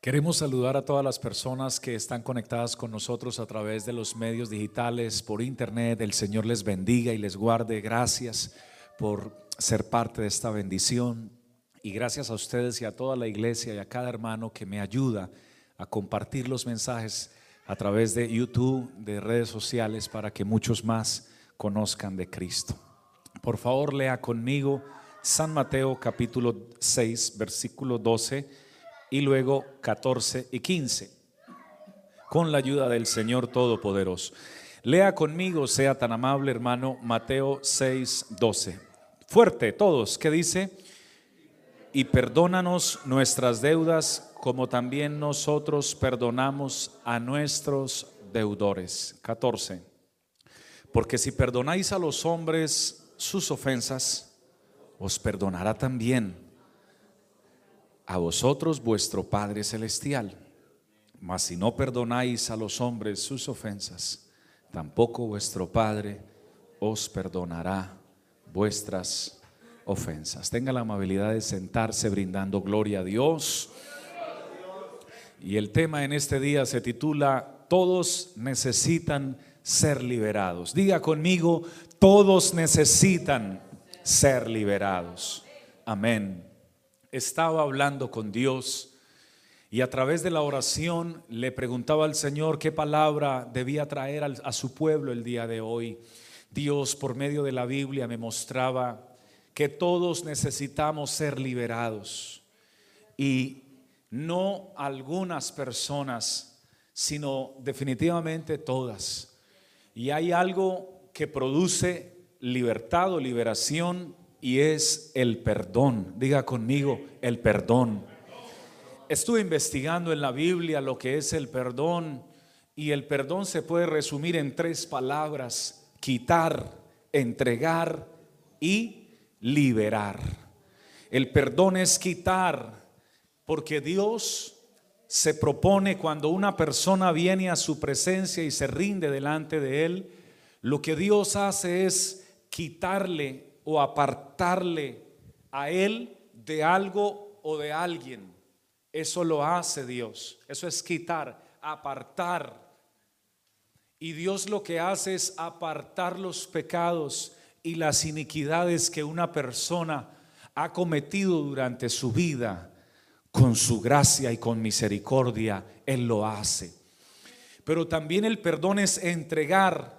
Queremos saludar a todas las personas que están conectadas con nosotros a través de los medios digitales, por internet. El Señor les bendiga y les guarde. Gracias por ser parte de esta bendición. Y gracias a ustedes y a toda la iglesia y a cada hermano que me ayuda a compartir los mensajes a través de YouTube, de redes sociales, para que muchos más conozcan de Cristo. Por favor, lea conmigo San Mateo capítulo 6, versículo 12 y luego 14 y 15, con la ayuda del Señor Todopoderoso. Lea conmigo, sea tan amable hermano, Mateo 6, 12. Fuerte todos, ¿qué dice? Y perdónanos nuestras deudas como también nosotros perdonamos a nuestros deudores. 14. Porque si perdonáis a los hombres sus ofensas, os perdonará también a vosotros vuestro Padre Celestial. Mas si no perdonáis a los hombres sus ofensas, tampoco vuestro Padre os perdonará vuestras ofensas. Tenga la amabilidad de sentarse brindando gloria a Dios. Y el tema en este día se titula Todos necesitan ser liberados. Diga conmigo, todos necesitan ser liberados. Amén estaba hablando con Dios y a través de la oración le preguntaba al Señor qué palabra debía traer a su pueblo el día de hoy. Dios por medio de la Biblia me mostraba que todos necesitamos ser liberados y no algunas personas, sino definitivamente todas. Y hay algo que produce libertad o liberación y es el perdón. Diga conmigo, el perdón. Estuve investigando en la Biblia lo que es el perdón y el perdón se puede resumir en tres palabras, quitar, entregar y liberar. El perdón es quitar, porque Dios se propone cuando una persona viene a su presencia y se rinde delante de Él, lo que Dios hace es quitarle o apartarle a Él de algo o de alguien. Eso lo hace Dios. Eso es quitar, apartar. Y Dios lo que hace es apartar los pecados y las iniquidades que una persona ha cometido durante su vida. Con su gracia y con misericordia, Él lo hace. Pero también el perdón es entregar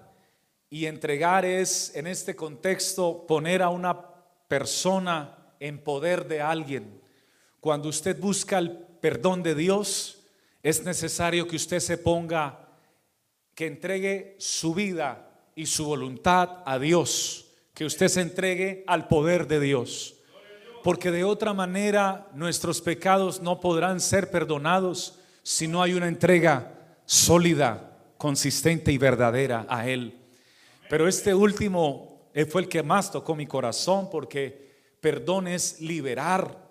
y entregar es, en este contexto, poner a una persona en poder de alguien. Cuando usted busca el perdón de Dios, es necesario que usted se ponga, que entregue su vida y su voluntad a Dios, que usted se entregue al poder de Dios. Porque de otra manera nuestros pecados no podrán ser perdonados si no hay una entrega sólida, consistente y verdadera a Él. Pero este último eh, fue el que más tocó mi corazón porque perdón es liberar.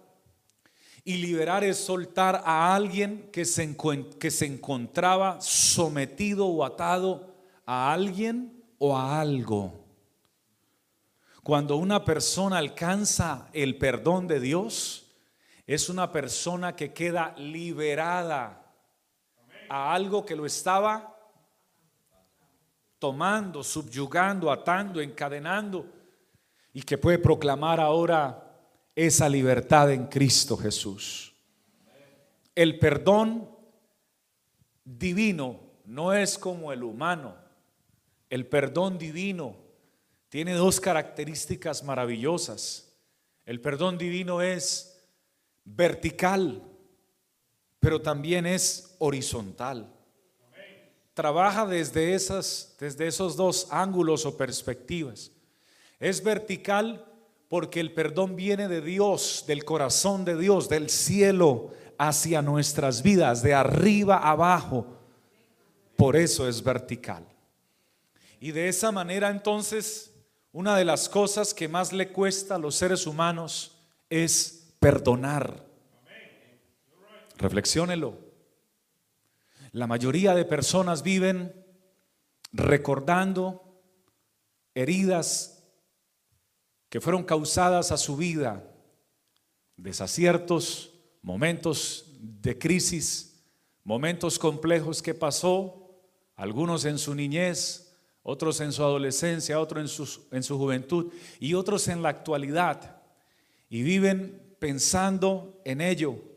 Y liberar es soltar a alguien que se, que se encontraba sometido o atado a alguien o a algo. Cuando una persona alcanza el perdón de Dios, es una persona que queda liberada a algo que lo estaba tomando, subyugando, atando, encadenando y que puede proclamar ahora esa libertad en Cristo Jesús. El perdón divino no es como el humano. El perdón divino tiene dos características maravillosas. El perdón divino es vertical, pero también es horizontal trabaja desde, esas, desde esos dos ángulos o perspectivas. Es vertical porque el perdón viene de Dios, del corazón de Dios, del cielo hacia nuestras vidas, de arriba abajo. Por eso es vertical. Y de esa manera entonces, una de las cosas que más le cuesta a los seres humanos es perdonar. Reflexiónelo. La mayoría de personas viven recordando heridas que fueron causadas a su vida, desaciertos, momentos de crisis, momentos complejos que pasó, algunos en su niñez, otros en su adolescencia, otros en en su juventud y otros en la actualidad. Y viven pensando en ello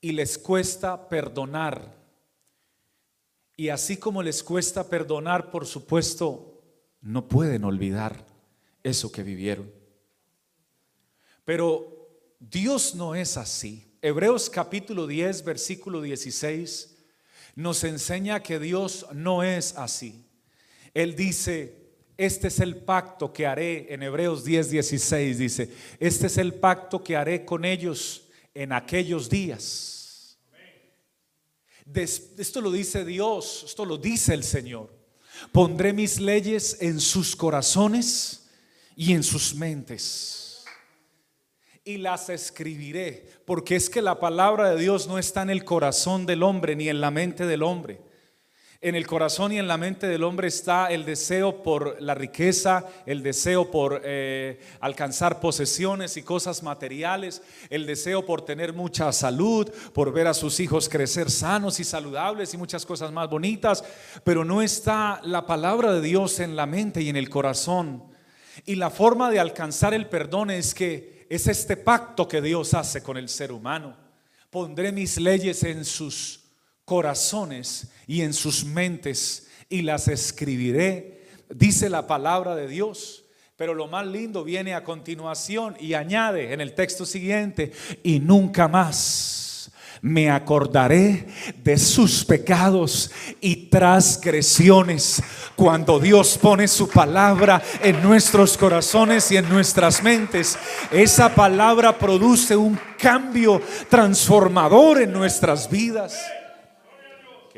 y les cuesta perdonar. Y así como les cuesta perdonar, por supuesto, no pueden olvidar eso que vivieron. Pero Dios no es así. Hebreos capítulo 10, versículo 16 nos enseña que Dios no es así. Él dice, este es el pacto que haré, en Hebreos 10, 16 dice, este es el pacto que haré con ellos en aquellos días. Esto lo dice Dios, esto lo dice el Señor. Pondré mis leyes en sus corazones y en sus mentes. Y las escribiré, porque es que la palabra de Dios no está en el corazón del hombre ni en la mente del hombre en el corazón y en la mente del hombre está el deseo por la riqueza, el deseo por eh, alcanzar posesiones y cosas materiales, el deseo por tener mucha salud, por ver a sus hijos crecer sanos y saludables y muchas cosas más bonitas, pero no está la palabra de Dios en la mente y en el corazón. Y la forma de alcanzar el perdón es que es este pacto que Dios hace con el ser humano. Pondré mis leyes en sus corazones y en sus mentes y las escribiré, dice la palabra de Dios. Pero lo más lindo viene a continuación y añade en el texto siguiente, y nunca más me acordaré de sus pecados y transgresiones. Cuando Dios pone su palabra en nuestros corazones y en nuestras mentes, esa palabra produce un cambio transformador en nuestras vidas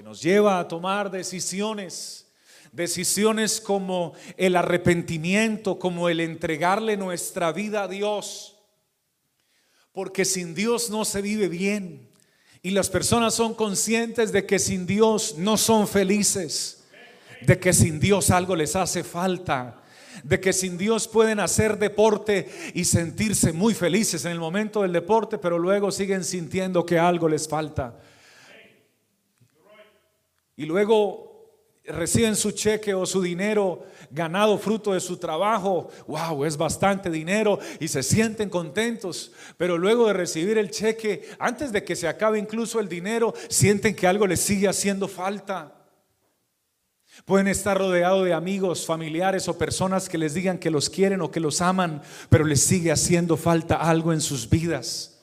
nos lleva a tomar decisiones, decisiones como el arrepentimiento, como el entregarle nuestra vida a Dios. Porque sin Dios no se vive bien. Y las personas son conscientes de que sin Dios no son felices, de que sin Dios algo les hace falta, de que sin Dios pueden hacer deporte y sentirse muy felices en el momento del deporte, pero luego siguen sintiendo que algo les falta y luego reciben su cheque o su dinero ganado fruto de su trabajo, wow, es bastante dinero y se sienten contentos, pero luego de recibir el cheque, antes de que se acabe incluso el dinero, sienten que algo les sigue haciendo falta. Pueden estar rodeados de amigos, familiares o personas que les digan que los quieren o que los aman, pero les sigue haciendo falta algo en sus vidas.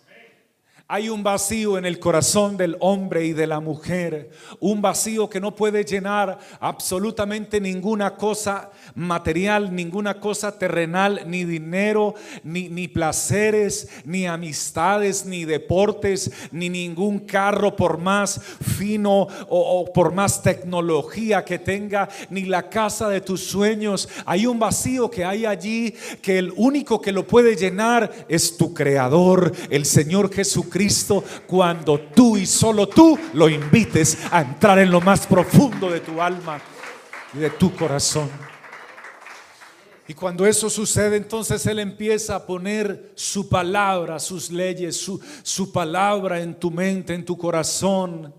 Hay un vacío en el corazón del hombre y de la mujer, un vacío que no puede llenar absolutamente ninguna cosa material, ninguna cosa terrenal, ni dinero, ni, ni placeres, ni amistades, ni deportes, ni ningún carro por más fino o, o por más tecnología que tenga, ni la casa de tus sueños. Hay un vacío que hay allí que el único que lo puede llenar es tu creador, el Señor Jesucristo Cristo cuando tú y solo tú lo invites a entrar en lo más profundo de tu alma y de tu corazón. Y cuando eso sucede, entonces Él empieza a poner su palabra, sus leyes, su, palabra en tu mente, en tu corazón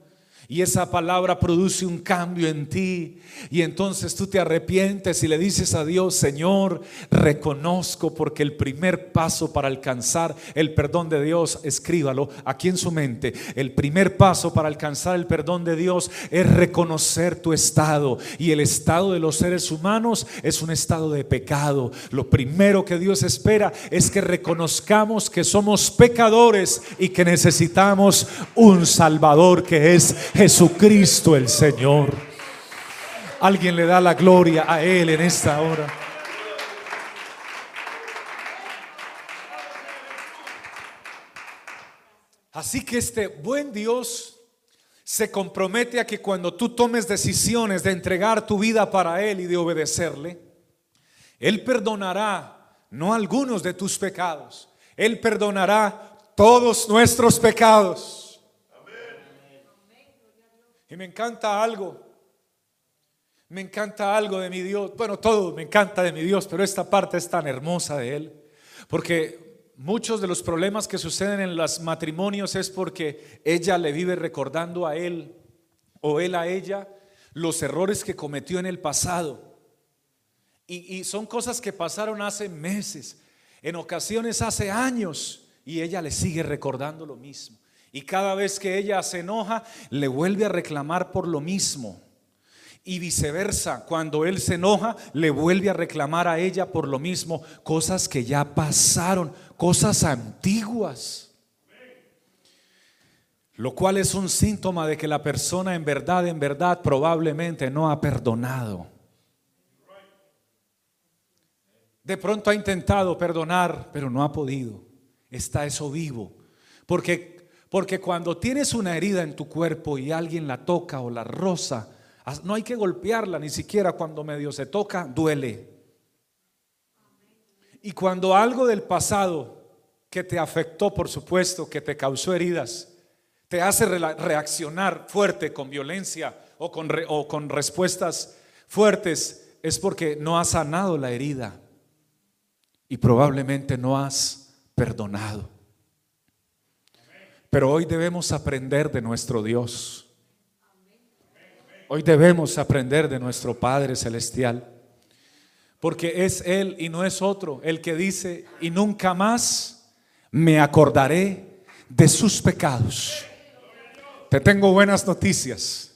y esa palabra produce un cambio en ti. Y entonces tú te arrepientes y le dices a Dios, Señor, reconozco porque el primer paso para alcanzar el perdón de Dios, escríbalo aquí en su mente, el primer paso para alcanzar el perdón de Dios es reconocer tu estado. Y el estado de los seres humanos es un estado de pecado. Lo primero que Dios espera es que reconozcamos que somos pecadores y que necesitamos un Salvador que es Jesucristo el Señor. Alguien le da la gloria a Él en esta hora. Así que este buen Dios se compromete a que cuando tú tomes decisiones de entregar tu vida para Él y de obedecerle, Él perdonará no algunos de tus pecados, Él perdonará todos nuestros pecados. Y me encanta algo. Me encanta algo de mi Dios. Bueno, todo me encanta de mi Dios, pero esta parte es tan hermosa de Él. Porque muchos de los problemas que suceden en los matrimonios es porque ella le vive recordando a él o él a ella los errores que cometió en el pasado. Y, y son cosas que pasaron hace meses, en ocasiones hace años, y ella le sigue recordando lo mismo. Y cada vez que ella se enoja, le vuelve a reclamar por lo mismo. Y viceversa, cuando él se enoja, le vuelve a reclamar a ella por lo mismo, cosas que ya pasaron, cosas antiguas. Lo cual es un síntoma de que la persona en verdad, en verdad, probablemente no ha perdonado. De pronto ha intentado perdonar, pero no ha podido. Está eso vivo. Porque, porque cuando tienes una herida en tu cuerpo y alguien la toca o la roza, no hay que golpearla, ni siquiera cuando medio se toca, duele. Y cuando algo del pasado que te afectó, por supuesto, que te causó heridas, te hace reaccionar fuerte con violencia o con, respuestas fuertes, es porque no has sanado la herida y probablemente no has perdonado. Pero hoy debemos aprender de nuestro Dios. Hoy debemos aprender de nuestro Padre Celestial. Porque es Él y no es otro el que dice, y nunca más me acordaré de sus pecados. Te tengo buenas noticias.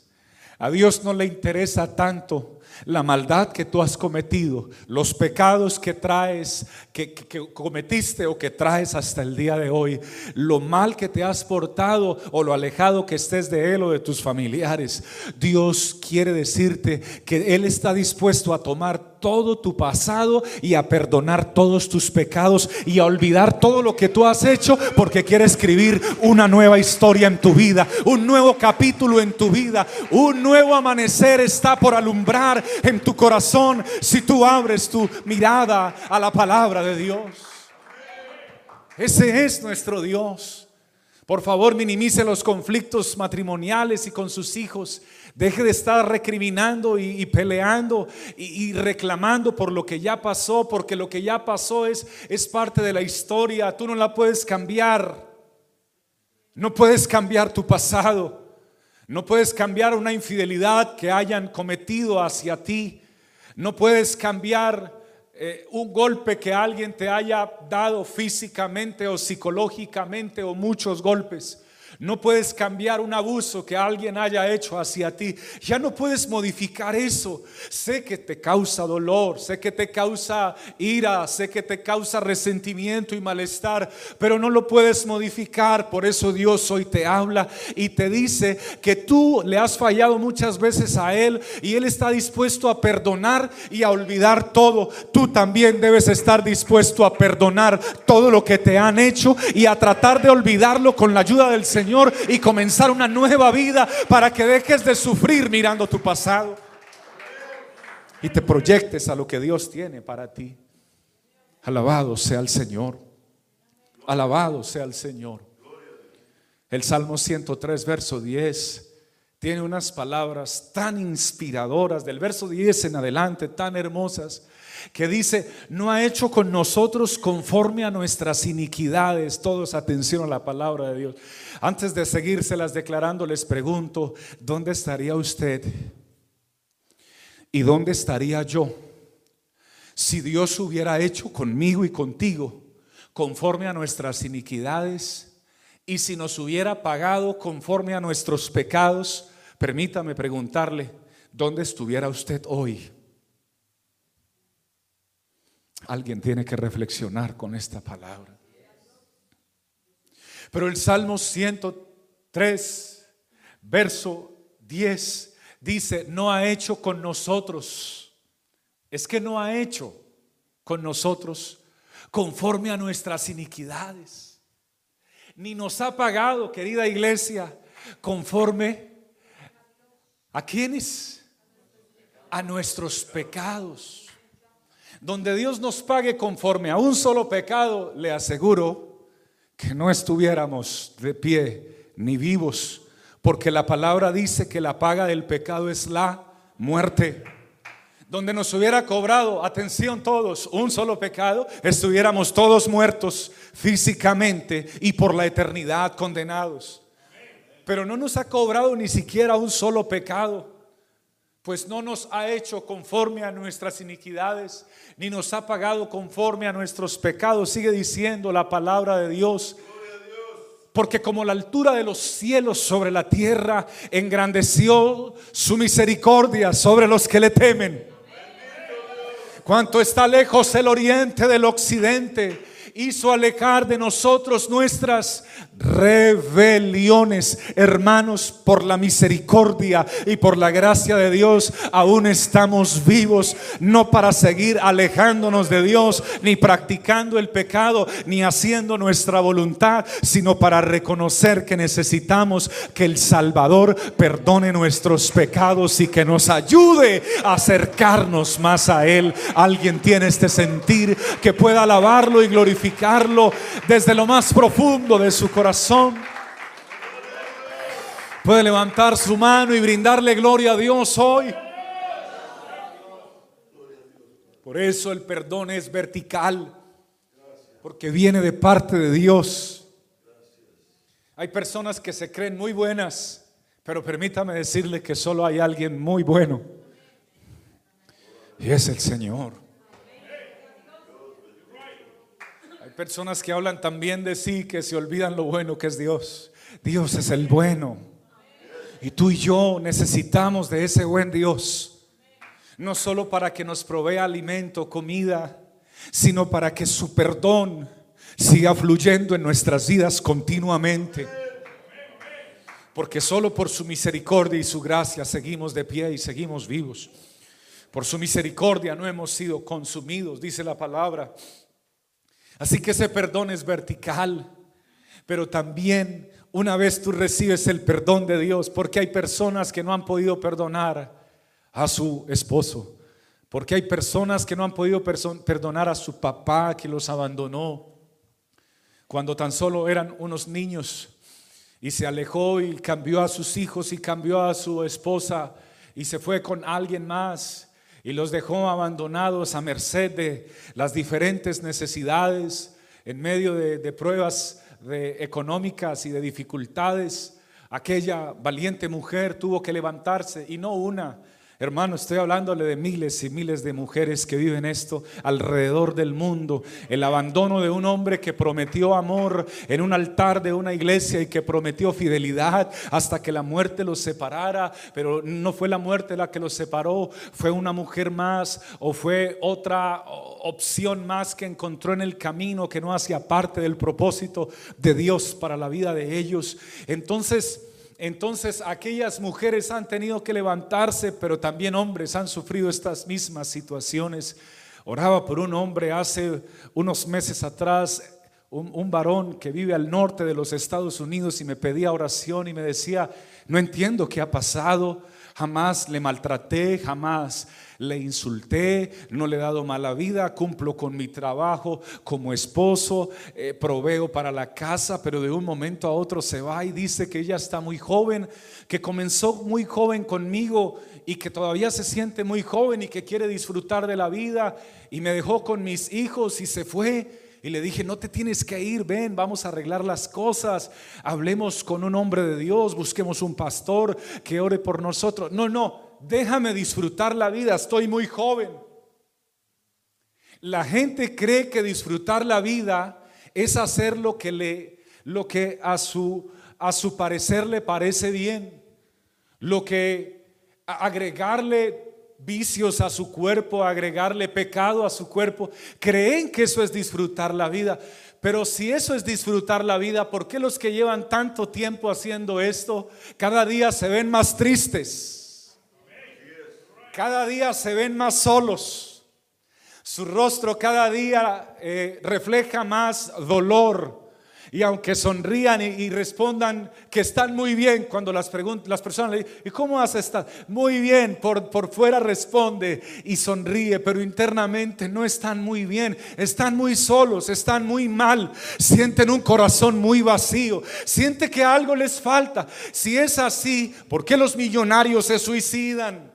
A Dios no le interesa tanto la maldad que tú has cometido, los pecados que traes, que, cometiste o que traes hasta el día de hoy, lo mal que te has portado o lo alejado que estés de Él o de tus familiares. Dios quiere decirte que Él está dispuesto a tomar todo tu pasado y a perdonar todos tus pecados y a olvidar todo lo que tú has hecho porque quiere escribir una nueva historia en tu vida, un nuevo capítulo en tu vida, un nuevo amanecer está por alumbrar en tu corazón si tú abres tu mirada a la palabra de Dios. Ese es nuestro Dios. Por favor, minimice los conflictos matrimoniales y con sus hijos. Deje de estar recriminando y, peleando y, reclamando por lo que ya pasó, porque lo que ya pasó es, es parte de la historia. Tú no la puedes cambiar. No puedes cambiar tu pasado. No puedes cambiar una infidelidad que hayan cometido hacia ti. No puedes cambiar eh, un golpe que alguien te haya dado físicamente o psicológicamente o muchos golpes. No puedes cambiar un abuso que alguien haya hecho hacia ti. Ya no puedes modificar eso. Sé que te causa dolor, sé que te causa ira, sé que te causa resentimiento y malestar, pero no lo puedes modificar. Por eso Dios hoy te habla y te dice que tú le has fallado muchas veces a Él y Él está dispuesto a perdonar y a olvidar todo. Tú también debes estar dispuesto a perdonar todo lo que te han hecho y a tratar de olvidarlo con la ayuda del Señor y comenzar una nueva vida para que dejes de sufrir mirando tu pasado y te proyectes a lo que Dios tiene para ti. Alabado sea el Señor. Alabado sea el Señor. El Salmo 103, verso 10, tiene unas palabras tan inspiradoras, del verso 10 en adelante, tan hermosas que dice, no ha hecho con nosotros conforme a nuestras iniquidades. Todos atención a la palabra de Dios. Antes de seguírselas declarando, les pregunto, ¿dónde estaría usted? ¿Y dónde estaría yo? Si Dios hubiera hecho conmigo y contigo conforme a nuestras iniquidades y si nos hubiera pagado conforme a nuestros pecados, permítame preguntarle, ¿dónde estuviera usted hoy? Alguien tiene que reflexionar con esta palabra. Pero el Salmo 103, verso 10, dice, no ha hecho con nosotros. Es que no ha hecho con nosotros conforme a nuestras iniquidades. Ni nos ha pagado, querida iglesia, conforme a quienes? A nuestros pecados donde Dios nos pague conforme a un solo pecado, le aseguro que no estuviéramos de pie ni vivos, porque la palabra dice que la paga del pecado es la muerte. donde nos hubiera cobrado, atención todos, un solo pecado, estuviéramos todos muertos físicamente y por la eternidad condenados. Pero no nos ha cobrado ni siquiera un solo pecado, pues no nos ha hecho conforme a nuestras iniquidades, ni nos ha pagado conforme a nuestros pecados. Sigue diciendo la palabra de Dios porque como la altura de los cielos sobre la tierra, engrandeció su misericordia sobre los que le temen. Cuanto está lejos el oriente del occidente, hizo alejar de nosotros nuestras rebeliones. Hermanos, por la misericordia y por la gracia de Dios, aún estamos vivos, no para seguir alejándonos de Dios, ni practicando el pecado, ni haciendo nuestra voluntad, sino para reconocer que necesitamos que el Salvador perdone nuestros pecados y que nos ayude a acercarnos más a Él. Alguien tiene este sentir que pueda alabarlo y glorificarlo desde lo más profundo de su corazón Puede levantar su mano y brindarle gloria a Dios hoy. Por eso el perdón es vertical, porque viene de parte de Dios. Hay personas que se creen muy buenas, pero permítame decirle que solo hay alguien muy bueno. Y es el Señor. Personas que hablan también de sí que se olvidan lo bueno que es Dios. Dios es el bueno. Y tú y yo necesitamos de ese buen Dios. No solo para que nos provea alimento, comida, sino para que su perdón siga fluyendo en nuestras vidas continuamente. Porque solo por su misericordia y su gracia seguimos de pie y seguimos vivos. Por su misericordia no hemos sido consumidos, dice la palabra. Así que ese perdón es vertical, pero también una vez tú recibes el perdón de Dios, porque hay personas que no han podido perdonar a su esposo, porque hay personas que no han podido perdonar a su papá que los abandonó cuando tan solo eran unos niños y se alejó y cambió a sus hijos y cambió a su esposa y se fue con alguien más y los dejó abandonados a merced de las diferentes necesidades en medio de, pruebas económicas y de dificultades. Aquella valiente mujer tuvo que levantarse y no una, Hermano, estoy hablándole de miles y miles de mujeres que viven esto alrededor del mundo. El abandono de un hombre que prometió amor en un altar de una iglesia y que prometió fidelidad hasta que la muerte los separara, pero no fue la muerte la que los separó, fue una mujer más o fue otra opción más que encontró en el camino que no hacía parte del propósito de Dios para la vida de ellos. Entonces, entonces aquellas mujeres han tenido que levantarse, pero también hombres han sufrido estas mismas situaciones. Oraba por un hombre hace unos meses atrás, un, varón que vive al norte de los Estados Unidos y me pedía oración y me decía, no entiendo qué ha pasado, jamás le maltraté, jamás le insulté, no le he dado mala vida, cumplo con mi trabajo como esposo, eh, proveo para la casa, pero de un momento a otro se va y dice que ella está muy joven, que comenzó muy joven conmigo y que todavía se siente muy joven y que quiere disfrutar de la vida y me dejó con mis hijos y se fue. Y le dije, no te tienes que ir, ven, vamos a arreglar las cosas, hablemos con un hombre de Dios, busquemos un pastor que ore por nosotros. No, no, déjame disfrutar la vida, estoy muy joven. La gente cree que disfrutar la vida es hacer lo que le lo que a su a su parecer le parece bien, lo que agregarle vicios a su cuerpo, agregarle pecado a su cuerpo, creen que eso es disfrutar la vida. Pero si eso es disfrutar la vida, ¿por qué los que llevan tanto tiempo haciendo esto cada día se ven más tristes? Cada día se ven más solos. Su rostro cada día eh, refleja más dolor. Y aunque sonrían y, respondan que están muy bien, cuando las, las personas le dicen, ¿y cómo has estado? Muy bien, por, por fuera responde y sonríe, pero internamente no están muy bien, están muy solos, están muy mal, sienten un corazón muy vacío, siente que algo les falta. Si es así, ¿por qué los millonarios se suicidan?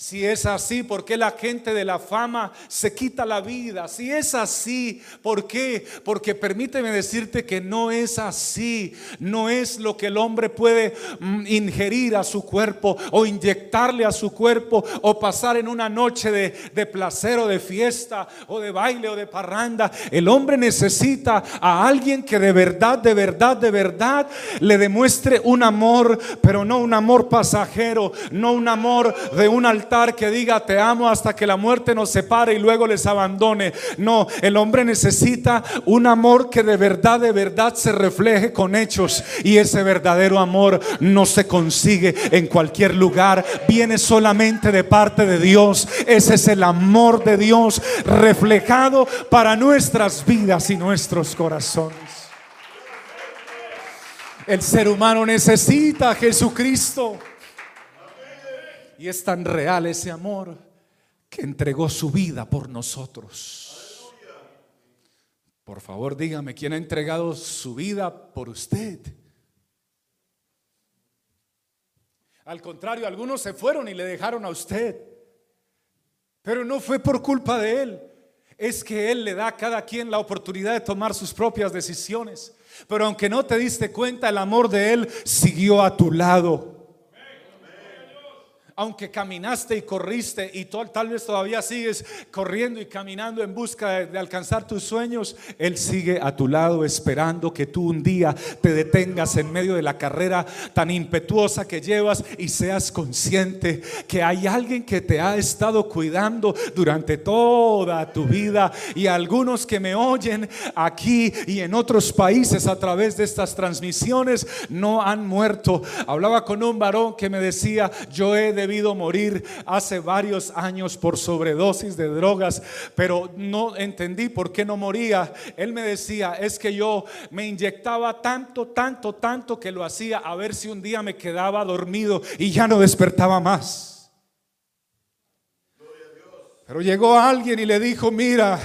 Si es así, ¿por qué la gente de la fama se quita la vida? Si es así, ¿por qué? Porque permíteme decirte que no es así. No es lo que el hombre puede mm, ingerir a su cuerpo o inyectarle a su cuerpo o pasar en una noche de, de placer o de fiesta o de baile o de parranda. El hombre necesita a alguien que de verdad, de verdad, de verdad le demuestre un amor, pero no un amor pasajero, no un amor de un altar que diga te amo hasta que la muerte nos separe y luego les abandone. No, el hombre necesita un amor que de verdad, de verdad se refleje con hechos. Y ese verdadero amor no se consigue en cualquier lugar, viene solamente de parte de Dios. Ese es el amor de Dios reflejado para nuestras vidas y nuestros corazones. El ser humano necesita a Jesucristo. Y es tan real ese amor que entregó su vida por nosotros. Por favor, dígame, ¿quién ha entregado su vida por usted? Al contrario, algunos se fueron y le dejaron a usted. Pero no fue por culpa de él. Es que Él le da a cada quien la oportunidad de tomar sus propias decisiones. Pero aunque no te diste cuenta, el amor de Él siguió a tu lado aunque caminaste y corriste y tal vez todavía sigues corriendo y caminando en busca de, alcanzar tus sueños, Él sigue a tu lado esperando que tú un día te detengas en medio de la carrera tan impetuosa que llevas y seas consciente que hay alguien que te ha estado cuidando durante toda tu vida y algunos que me oyen aquí y en otros países a través de estas transmisiones no han muerto. Hablaba con un varón que me decía, yo he de morir hace varios años por sobredosis de drogas, pero no entendí por qué no moría. Él me decía, es que yo me inyectaba tanto, tanto, tanto que lo hacía a ver si un día me quedaba dormido y ya no despertaba más. Pero llegó alguien y le dijo, mira,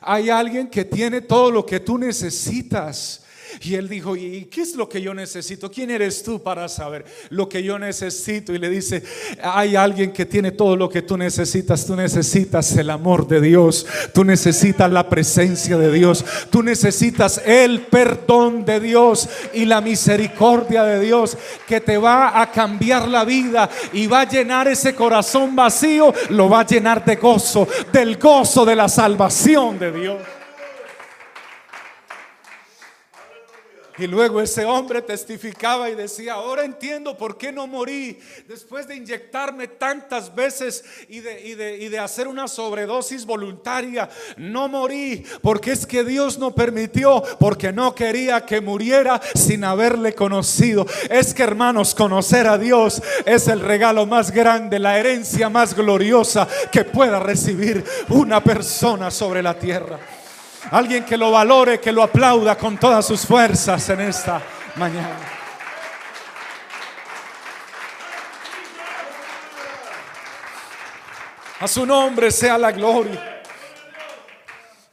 hay alguien que tiene todo lo que tú necesitas y él dijo, ¿y qué es lo que yo necesito? ¿Quién eres tú para saber lo que yo necesito? Y le dice, hay alguien que tiene todo lo que tú necesitas. Tú necesitas el amor de Dios. Tú necesitas la presencia de Dios. Tú necesitas el perdón de Dios y la misericordia de Dios que te va a cambiar la vida y va a llenar ese corazón vacío. Lo va a llenar de gozo, del gozo de la salvación de Dios. Y luego ese hombre testificaba y decía, ahora entiendo por qué no morí después de inyectarme tantas veces y de, de, hacer una sobredosis voluntaria. No morí porque es que Dios no permitió, porque no quería que muriera sin haberle conocido. Es que hermanos, conocer a Dios es el regalo más grande, la herencia más gloriosa que pueda recibir una persona sobre la tierra. Alguien que lo valore, que lo aplauda con todas sus fuerzas en esta mañana. A su nombre sea la gloria.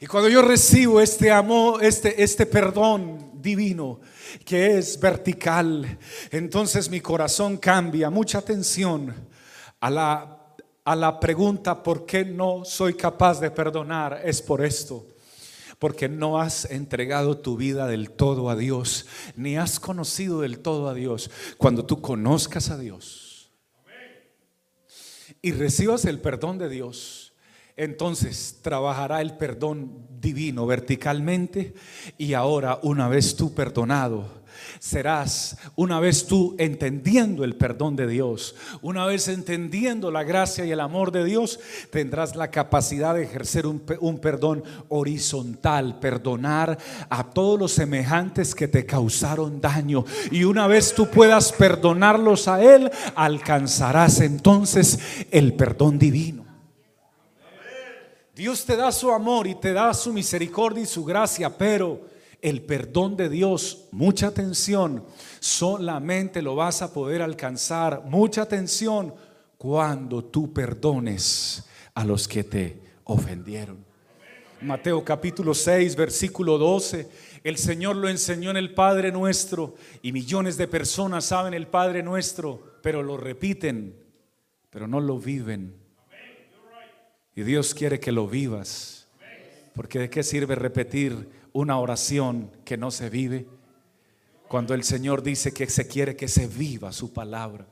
Y cuando yo recibo este amor, este, este perdón divino, que es vertical, entonces mi corazón cambia. Mucha atención a la, a la pregunta, ¿por qué no soy capaz de perdonar? Es por esto porque no has entregado tu vida del todo a Dios, ni has conocido del todo a Dios. Cuando tú conozcas a Dios y recibas el perdón de Dios, entonces trabajará el perdón divino verticalmente y ahora una vez tú perdonado, serás una vez tú entendiendo el perdón de Dios, una vez entendiendo la gracia y el amor de Dios, tendrás la capacidad de ejercer un, perdón horizontal, perdonar a todos los semejantes que te causaron daño. Y una vez tú puedas perdonarlos a Él, alcanzarás entonces el perdón divino. Dios te da su amor y te da su misericordia y su gracia, pero el perdón de Dios, mucha atención, solamente lo vas a poder alcanzar, mucha atención, cuando tú perdones a los que te ofendieron. Mateo capítulo 6, versículo 12. El Señor lo enseñó en el Padre nuestro y millones de personas saben el Padre nuestro, pero lo repiten pero no lo viven. Y Dios quiere que lo vivas. Porque de qué sirve repetir una oración que no se vive cuando el Señor dice que se quiere que se viva su palabra.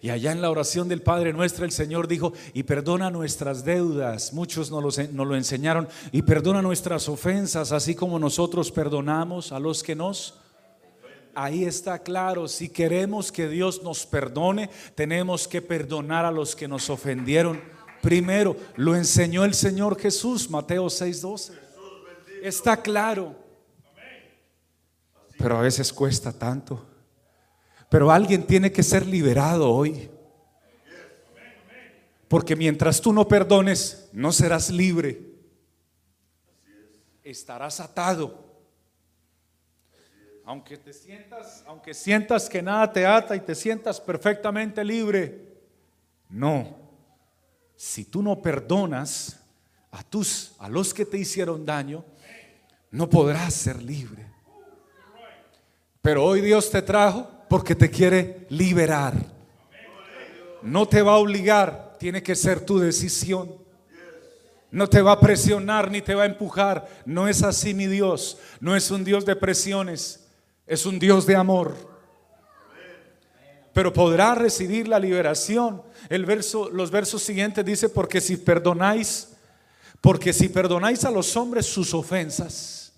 Y allá en la oración del Padre nuestro el Señor dijo, y perdona nuestras deudas, muchos nos lo, nos lo enseñaron, y perdona nuestras ofensas, así como nosotros perdonamos a los que nos... Ahí está claro, si queremos que Dios nos perdone, tenemos que perdonar a los que nos ofendieron. Primero, lo enseñó el Señor Jesús, Mateo 6:12. Está claro. Pero a veces cuesta tanto. Pero alguien tiene que ser liberado hoy. Porque mientras tú no perdones, no serás libre. Estarás atado. Aunque te sientas, aunque sientas que nada te ata y te sientas perfectamente libre. No. Si tú no perdonas a tus a los que te hicieron daño, no podrás ser libre. Pero hoy Dios te trajo porque te quiere liberar. No te va a obligar, tiene que ser tu decisión. No te va a presionar ni te va a empujar. No es así mi Dios. No es un Dios de presiones. Es un Dios de amor. Pero podrá recibir la liberación. El verso, los versos siguientes dice, porque si perdonáis, porque si perdonáis a los hombres sus ofensas,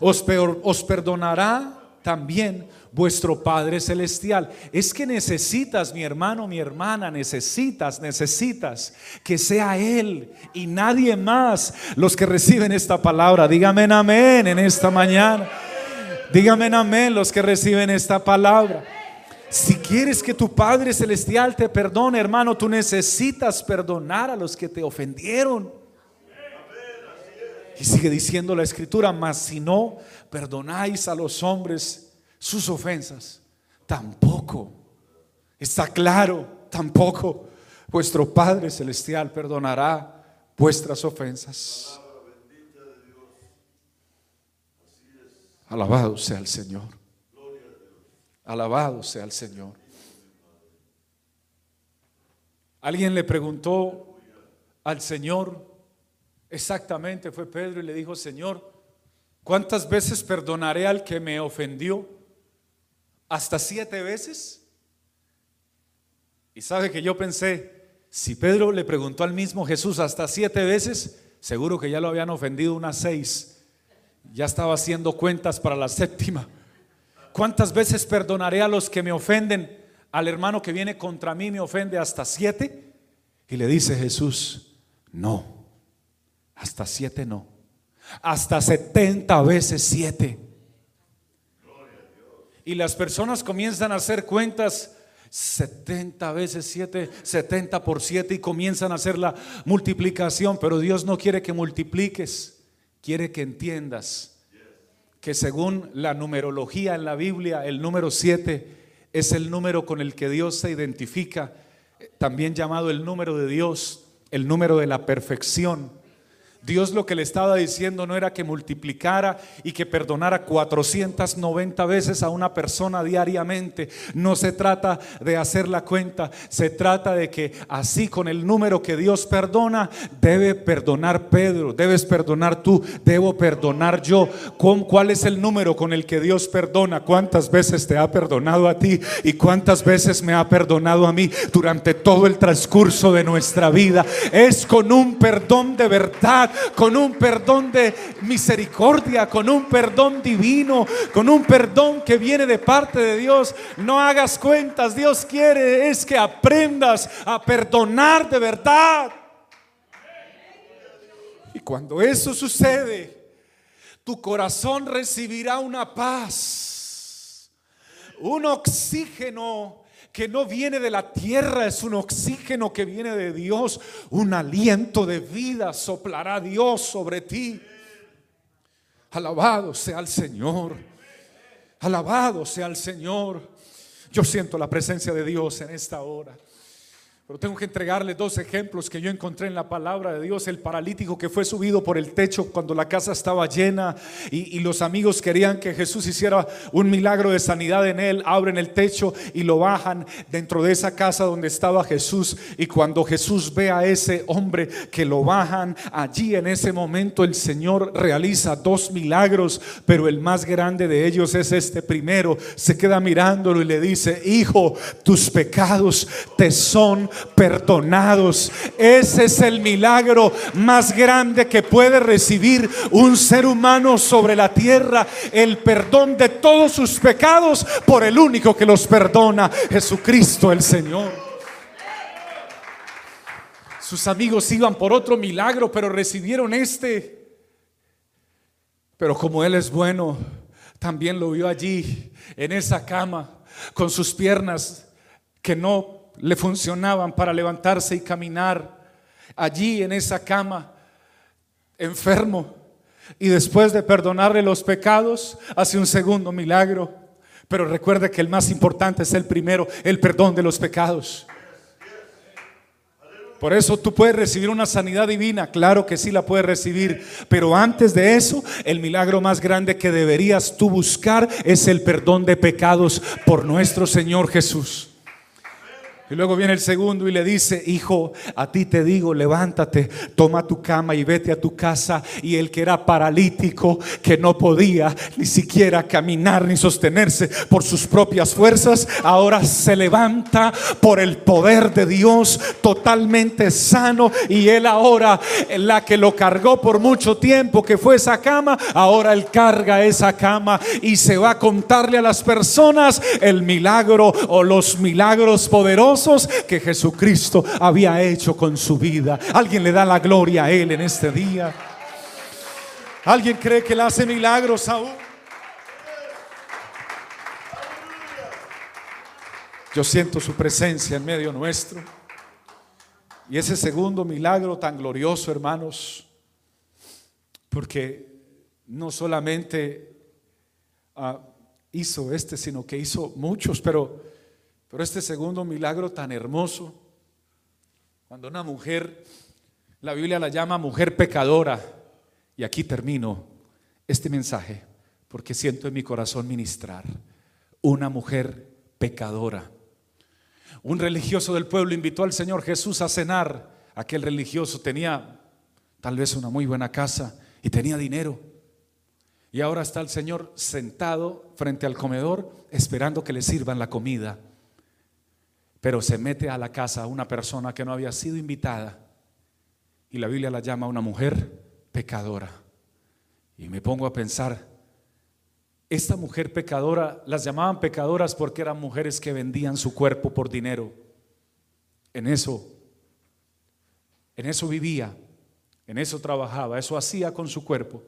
os, os perdonará también vuestro Padre Celestial. Es que necesitas, mi hermano, mi hermana, necesitas, necesitas que sea Él y nadie más los que reciben esta palabra. Dígame amén en esta mañana. Dígame amén los que reciben esta palabra. Si quieres que tu Padre Celestial te perdone, hermano, tú necesitas perdonar a los que te ofendieron. Y sigue diciendo la escritura, mas si no perdonáis a los hombres sus ofensas, tampoco, está claro, tampoco vuestro Padre Celestial perdonará vuestras ofensas. Alabado sea el Señor. Alabado sea el Señor. Alguien le preguntó al Señor, exactamente fue Pedro y le dijo, Señor, ¿cuántas veces perdonaré al que me ofendió? hasta siete veces. Y sabe que yo pensé, si Pedro le preguntó al mismo Jesús hasta siete veces, seguro que ya lo habían ofendido unas seis. Ya estaba haciendo cuentas para la séptima. ¿Cuántas veces perdonaré a los que me ofenden? Al hermano que viene contra mí me ofende hasta siete. Y le dice Jesús, no, hasta siete no, hasta setenta veces siete. Y las personas comienzan a hacer cuentas 70 veces 7, 70 por 7 y comienzan a hacer la multiplicación, pero Dios no quiere que multipliques, quiere que entiendas que según la numerología en la Biblia, el número 7 es el número con el que Dios se identifica, también llamado el número de Dios, el número de la perfección. Dios lo que le estaba diciendo no era que multiplicara y que perdonara 490 veces a una persona diariamente. No se trata de hacer la cuenta, se trata de que así con el número que Dios perdona, debe perdonar Pedro, debes perdonar tú, debo perdonar yo. ¿Cuál es el número con el que Dios perdona? ¿Cuántas veces te ha perdonado a ti y cuántas veces me ha perdonado a mí durante todo el transcurso de nuestra vida? Es con un perdón de verdad con un perdón de misericordia, con un perdón divino, con un perdón que viene de parte de Dios. No hagas cuentas, Dios quiere es que aprendas a perdonar de verdad. Y cuando eso sucede, tu corazón recibirá una paz, un oxígeno que no viene de la tierra, es un oxígeno que viene de Dios, un aliento de vida soplará Dios sobre ti. Alabado sea el Señor. Alabado sea el Señor. Yo siento la presencia de Dios en esta hora. Pero tengo que entregarle dos ejemplos que yo encontré en la palabra de Dios. El paralítico que fue subido por el techo cuando la casa estaba llena y, y, los amigos querían que Jesús hiciera un milagro de sanidad en él. Abren el techo y lo bajan dentro de esa casa donde estaba Jesús. Y cuando Jesús ve a ese hombre que lo bajan, allí en ese momento el Señor realiza dos milagros. Pero el más grande de ellos es este primero. Se queda mirándolo y le dice, hijo, tus pecados te son perdonados. Ese es el milagro más grande que puede recibir un ser humano sobre la tierra. El perdón de todos sus pecados por el único que los perdona, Jesucristo el Señor. Sus amigos iban por otro milagro, pero recibieron este. Pero como Él es bueno, también lo vio allí, en esa cama, con sus piernas que no le funcionaban para levantarse y caminar allí en esa cama, enfermo. Y después de perdonarle los pecados, hace un segundo milagro. Pero recuerde que el más importante es el primero, el perdón de los pecados. Por eso tú puedes recibir una sanidad divina, claro que sí la puedes recibir, pero antes de eso, el milagro más grande que deberías tú buscar es el perdón de pecados por nuestro Señor Jesús. Y luego viene el segundo y le dice, hijo, a ti te digo, levántate, toma tu cama y vete a tu casa. Y el que era paralítico, que no podía ni siquiera caminar ni sostenerse por sus propias fuerzas, ahora se levanta por el poder de Dios totalmente sano. Y él ahora, la que lo cargó por mucho tiempo, que fue esa cama, ahora él carga esa cama y se va a contarle a las personas el milagro o los milagros poderosos que Jesucristo había hecho con su vida. Alguien le da la gloria a Él en este día. Alguien cree que Él hace milagros aún. Yo siento su presencia en medio nuestro. Y ese segundo milagro tan glorioso, hermanos, porque no solamente ah, hizo este, sino que hizo muchos, pero pero este segundo milagro tan hermoso, cuando una mujer, la Biblia la llama mujer pecadora, y aquí termino este mensaje, porque siento en mi corazón ministrar, una mujer pecadora. Un religioso del pueblo invitó al Señor Jesús a cenar. Aquel religioso tenía tal vez una muy buena casa y tenía dinero. Y ahora está el Señor sentado frente al comedor esperando que le sirvan la comida pero se mete a la casa una persona que no había sido invitada y la Biblia la llama una mujer pecadora. Y me pongo a pensar, esta mujer pecadora, las llamaban pecadoras porque eran mujeres que vendían su cuerpo por dinero. En eso, en eso vivía, en eso trabajaba, eso hacía con su cuerpo.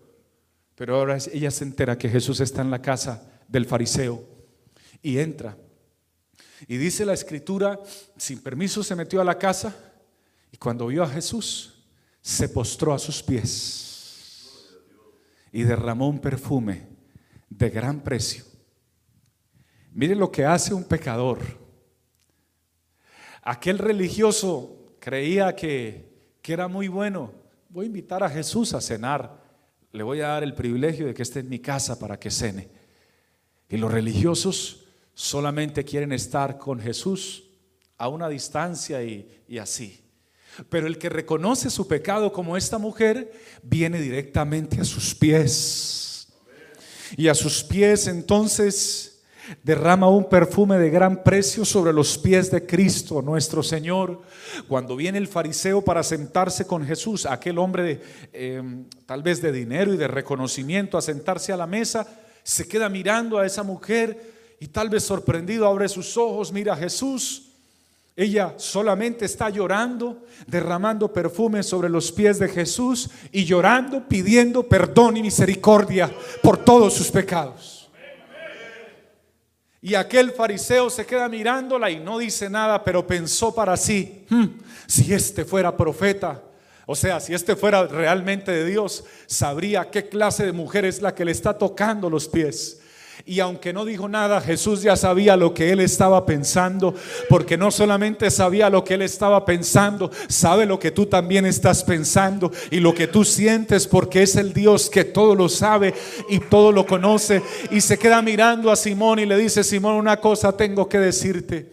Pero ahora ella se entera que Jesús está en la casa del fariseo y entra y dice la escritura, sin permiso se metió a la casa y cuando vio a Jesús, se postró a sus pies y derramó un perfume de gran precio. Mire lo que hace un pecador. Aquel religioso creía que, que era muy bueno. Voy a invitar a Jesús a cenar. Le voy a dar el privilegio de que esté en mi casa para que cene. Y los religiosos solamente quieren estar con Jesús a una distancia y, así. Pero el que reconoce su pecado como esta mujer viene directamente a sus pies. Y a sus pies entonces derrama un perfume de gran precio sobre los pies de Cristo, nuestro Señor. Cuando viene el fariseo para sentarse con Jesús, aquel hombre em, tal vez de dinero y de reconocimiento, a sentarse a la mesa, se queda mirando a esa mujer y tal vez sorprendido abre sus ojos, mira a Jesús. Ella solamente está llorando, derramando perfume sobre los pies de Jesús y llorando, pidiendo perdón y misericordia por todos sus pecados. Y aquel fariseo se queda mirándola y no dice nada, pero pensó para sí, hmm, si este fuera profeta, o sea, si este fuera realmente de Dios, sabría qué clase de mujer es la que le está tocando los pies. Y aunque no dijo nada, Jesús ya sabía lo que él estaba pensando, porque no solamente sabía lo que él estaba pensando, sabe lo que tú también estás pensando y lo que tú sientes, porque es el Dios que todo lo sabe y todo lo conoce. Y se queda mirando a Simón y le dice, Simón, una cosa tengo que decirte.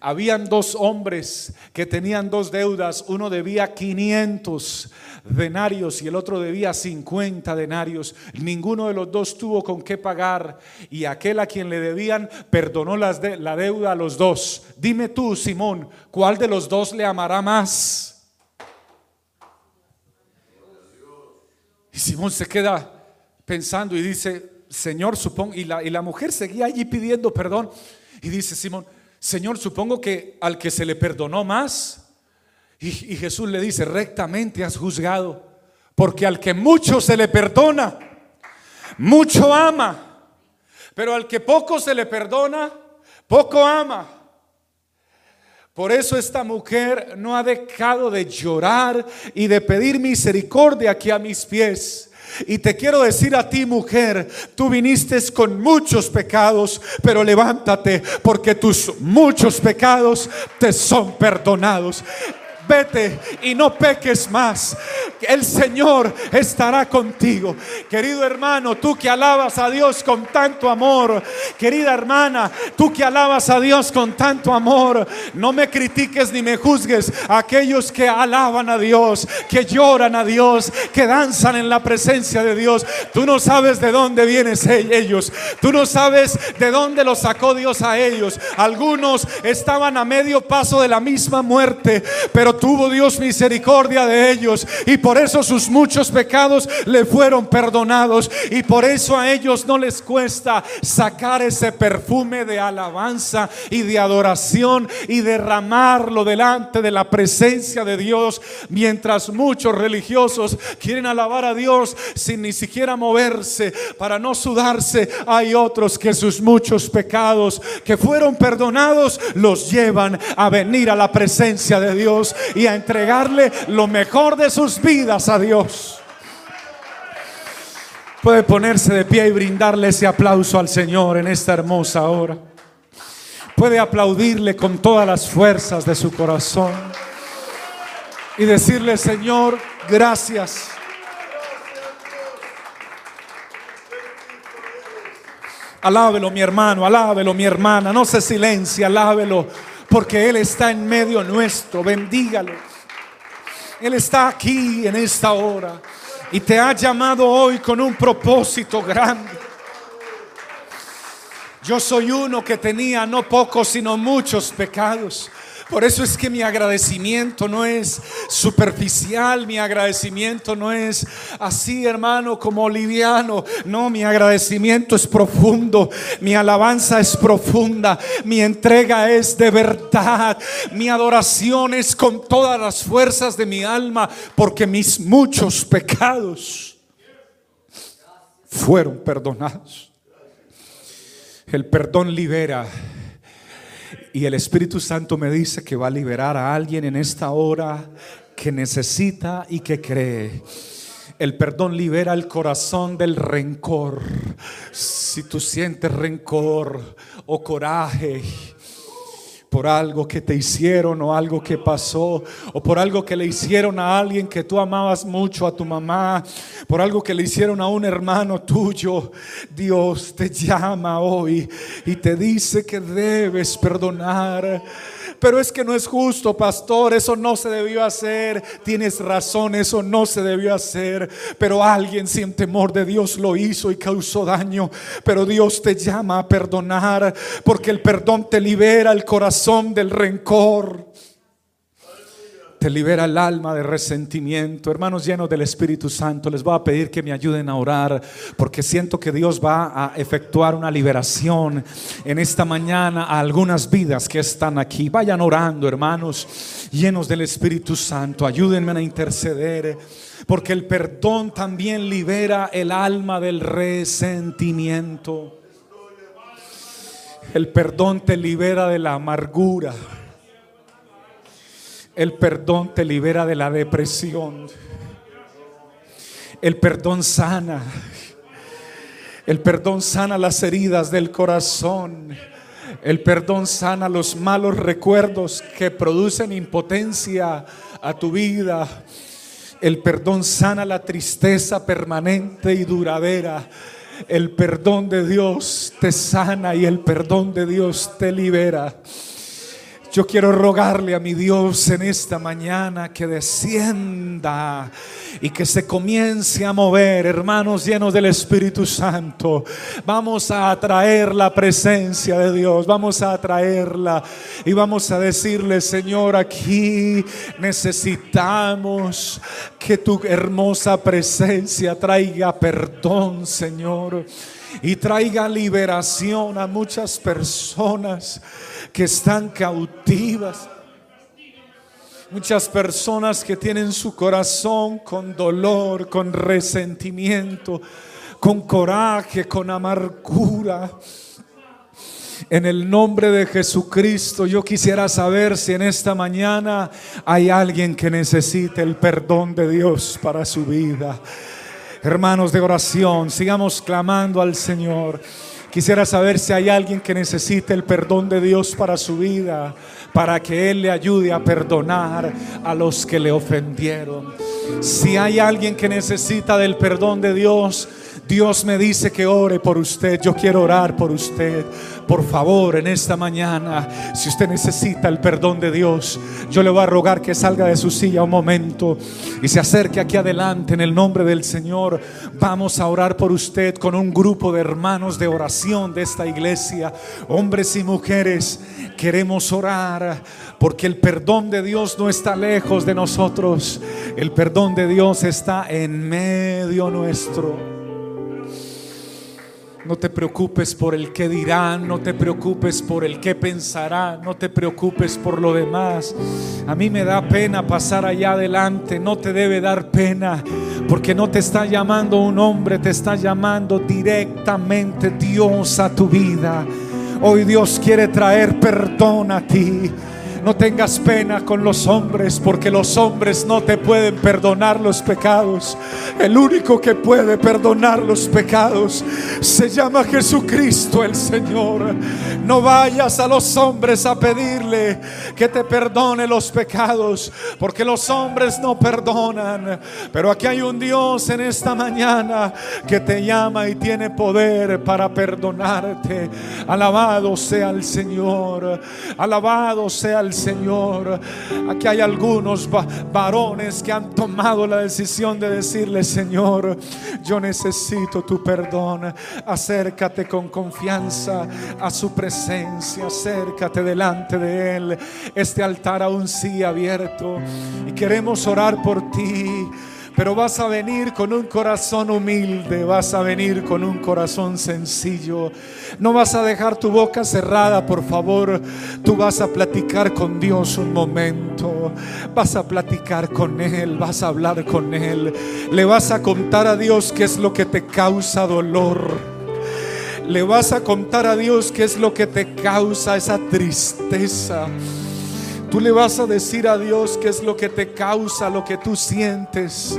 Habían dos hombres que tenían dos deudas, uno debía 500 denarios y el otro debía 50 denarios. Ninguno de los dos tuvo con qué pagar y aquel a quien le debían perdonó las de, la deuda a los dos. Dime tú, Simón, ¿cuál de los dos le amará más? Y Simón se queda pensando y dice, Señor, supongo, y la, y la mujer seguía allí pidiendo perdón y dice, Simón, Señor, supongo que al que se le perdonó más, y, Jesús le dice, rectamente has juzgado, porque al que mucho se le perdona, mucho ama, pero al que poco se le perdona, poco ama. Por eso esta mujer no ha dejado de llorar y de pedir misericordia aquí a mis pies. Y te quiero decir a ti, mujer, tú viniste con muchos pecados, pero levántate porque tus muchos pecados te son perdonados vete y no peques más. El Señor estará contigo. Querido hermano, tú que alabas a Dios con tanto amor, querida hermana, tú que alabas a Dios con tanto amor, no me critiques ni me juzgues. Aquellos que alaban a Dios, que lloran a Dios, que danzan en la presencia de Dios, tú no sabes de dónde vienes ellos. Tú no sabes de dónde los sacó Dios a ellos. Algunos estaban a medio paso de la misma muerte, pero tuvo Dios misericordia de ellos y por eso sus muchos pecados le fueron perdonados y por eso a ellos no les cuesta sacar ese perfume de alabanza y de adoración y derramarlo delante de la presencia de Dios mientras muchos religiosos quieren alabar a Dios sin ni siquiera moverse para no sudarse hay otros que sus muchos pecados que fueron perdonados los llevan a venir a la presencia de Dios y a entregarle lo mejor de sus vidas a Dios. Puede ponerse de pie y brindarle ese aplauso al Señor en esta hermosa hora. Puede aplaudirle con todas las fuerzas de su corazón y decirle, Señor, gracias. Alábelo mi hermano, alábelo mi hermana, no se silencia, alábelo porque Él está en medio nuestro. Bendígalo. Él está aquí en esta hora y te ha llamado hoy con un propósito grande. Yo soy uno que tenía no pocos, sino muchos pecados. Por eso es que mi agradecimiento no es superficial, mi agradecimiento no es así, hermano, como liviano. No, mi agradecimiento es profundo, mi alabanza es profunda, mi entrega es de verdad, mi adoración es con todas las fuerzas de mi alma, porque mis muchos pecados fueron perdonados. El perdón libera. Y el Espíritu Santo me dice que va a liberar a alguien en esta hora que necesita y que cree. El perdón libera el corazón del rencor. Si tú sientes rencor o coraje, por algo que te hicieron o algo que pasó o por algo que le hicieron a alguien que tú amabas mucho, a tu mamá, por algo que le hicieron a un hermano tuyo, Dios te llama hoy y te dice que debes perdonar pero es que no es justo, pastor, eso no se debió hacer. Tienes razón, eso no se debió hacer. Pero alguien sin temor de Dios lo hizo y causó daño. Pero Dios te llama a perdonar porque el perdón te libera el corazón del rencor libera el alma de resentimiento. Hermanos llenos del Espíritu Santo, les voy a pedir que me ayuden a orar porque siento que Dios va a efectuar una liberación en esta mañana a algunas vidas que están aquí. Vayan orando, hermanos, llenos del Espíritu Santo. Ayúdenme a interceder porque el perdón también libera el alma del resentimiento. El perdón te libera de la amargura. El perdón te libera de la depresión. El perdón sana. El perdón sana las heridas del corazón. El perdón sana los malos recuerdos que producen impotencia a tu vida. El perdón sana la tristeza permanente y duradera. El perdón de Dios te sana y el perdón de Dios te libera. Yo quiero rogarle a mi Dios en esta mañana que descienda y que se comience a mover, hermanos llenos del Espíritu Santo. Vamos a atraer la presencia de Dios, vamos a atraerla y vamos a decirle, Señor, aquí necesitamos que tu hermosa presencia traiga perdón, Señor, y traiga liberación a muchas personas que están cautivas. Muchas personas que tienen su corazón con dolor, con resentimiento, con coraje, con amargura. En el nombre de Jesucristo, yo quisiera saber si en esta mañana hay alguien que necesite el perdón de Dios para su vida. Hermanos de oración, sigamos clamando al Señor. Quisiera saber si hay alguien que necesite el perdón de Dios para su vida, para que Él le ayude a perdonar a los que le ofendieron. Si hay alguien que necesita del perdón de Dios, Dios me dice que ore por usted. Yo quiero orar por usted. Por favor, en esta mañana, si usted necesita el perdón de Dios, yo le voy a rogar que salga de su silla un momento y se acerque aquí adelante en el nombre del Señor. Vamos a orar por usted con un grupo de hermanos de oración de esta iglesia, hombres y mujeres. Queremos orar porque el perdón de Dios no está lejos de nosotros. El perdón de Dios está en medio nuestro. No te preocupes por el que dirán, no te preocupes por el que pensará, no te preocupes por lo demás. A mí me da pena pasar allá adelante, no te debe dar pena, porque no te está llamando un hombre, te está llamando directamente Dios a tu vida. Hoy Dios quiere traer perdón a ti. No tengas pena con los hombres, porque los hombres no te pueden perdonar los pecados. El único que puede perdonar los pecados se llama Jesucristo el Señor. No vayas a los hombres a pedirle que te perdone los pecados, porque los hombres no perdonan. Pero aquí hay un Dios en esta mañana que te llama y tiene poder para perdonarte. Alabado sea el Señor. Alabado sea el Señor. Aquí hay algunos varones que han tomado la decisión de decirle, Señor, yo necesito tu perdón. Acércate con confianza a su presencia, acércate delante de Él. Este altar aún sigue abierto y queremos orar por ti. Pero vas a venir con un corazón humilde, vas a venir con un corazón sencillo. No vas a dejar tu boca cerrada, por favor. Tú vas a platicar con Dios un momento. Vas a platicar con Él, vas a hablar con Él. Le vas a contar a Dios qué es lo que te causa dolor. Le vas a contar a Dios qué es lo que te causa esa tristeza. Tú le vas a decir a Dios qué es lo que te causa, lo que tú sientes.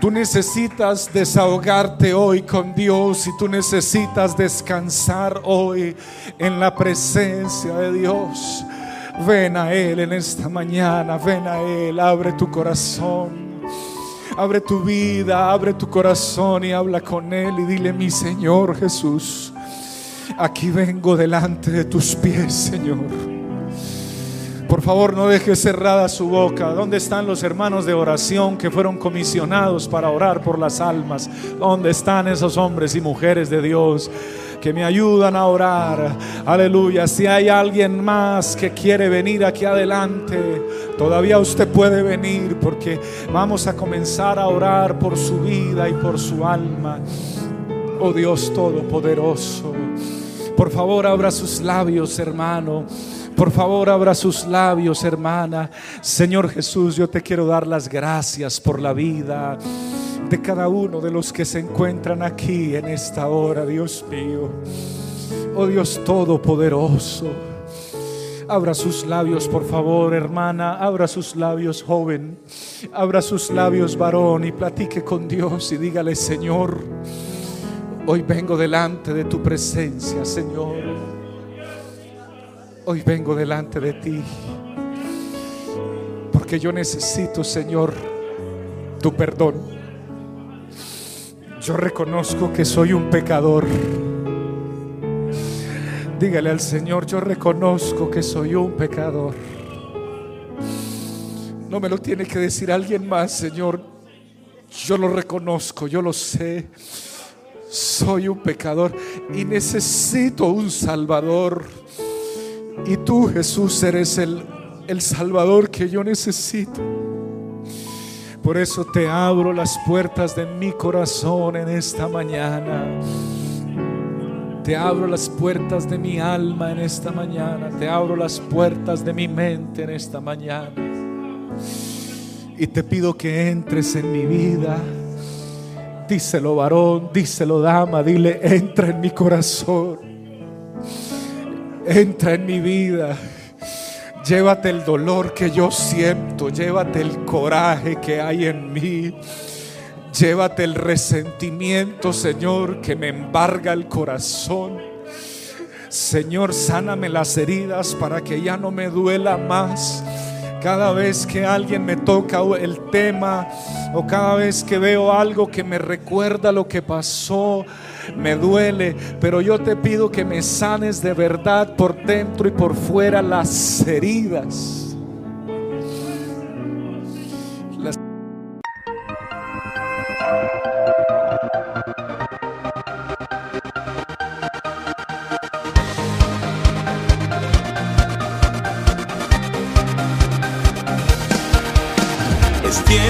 Tú necesitas desahogarte hoy con Dios y tú necesitas descansar hoy en la presencia de Dios. Ven a Él en esta mañana, ven a Él, abre tu corazón. Abre tu vida, abre tu corazón y habla con Él y dile, mi Señor Jesús, aquí vengo delante de tus pies, Señor. Por favor, no deje cerrada su boca. ¿Dónde están los hermanos de oración que fueron comisionados para orar por las almas? ¿Dónde están esos hombres y mujeres de Dios? que me ayudan a orar. Aleluya. Si hay alguien más que quiere venir aquí adelante, todavía usted puede venir porque vamos a comenzar a orar por su vida y por su alma. Oh Dios Todopoderoso. Por favor, abra sus labios, hermano. Por favor, abra sus labios, hermana. Señor Jesús, yo te quiero dar las gracias por la vida de cada uno de los que se encuentran aquí en esta hora, Dios mío. Oh Dios Todopoderoso. Abra sus labios, por favor, hermana. Abra sus labios, joven. Abra sus labios, varón, y platique con Dios y dígale, Señor. Hoy vengo delante de tu presencia, Señor. Hoy vengo delante de ti. Porque yo necesito, Señor, tu perdón. Yo reconozco que soy un pecador. Dígale al Señor, yo reconozco que soy un pecador. No me lo tiene que decir alguien más, Señor. Yo lo reconozco, yo lo sé. Soy un pecador y necesito un Salvador. Y tú, Jesús, eres el, el Salvador que yo necesito. Por eso te abro las puertas de mi corazón en esta mañana. Te abro las puertas de mi alma en esta mañana. Te abro las puertas de mi mente en esta mañana. Y te pido que entres en mi vida. Díselo varón, díselo dama, dile, entra en mi corazón. Entra en mi vida. Llévate el dolor que yo siento, llévate el coraje que hay en mí. Llévate el resentimiento, Señor, que me embarga el corazón. Señor, sáname las heridas para que ya no me duela más. Cada vez que alguien me toca el tema o cada vez que veo algo que me recuerda lo que pasó, me duele, pero yo te pido que me sanes de verdad por dentro y por fuera las heridas. Es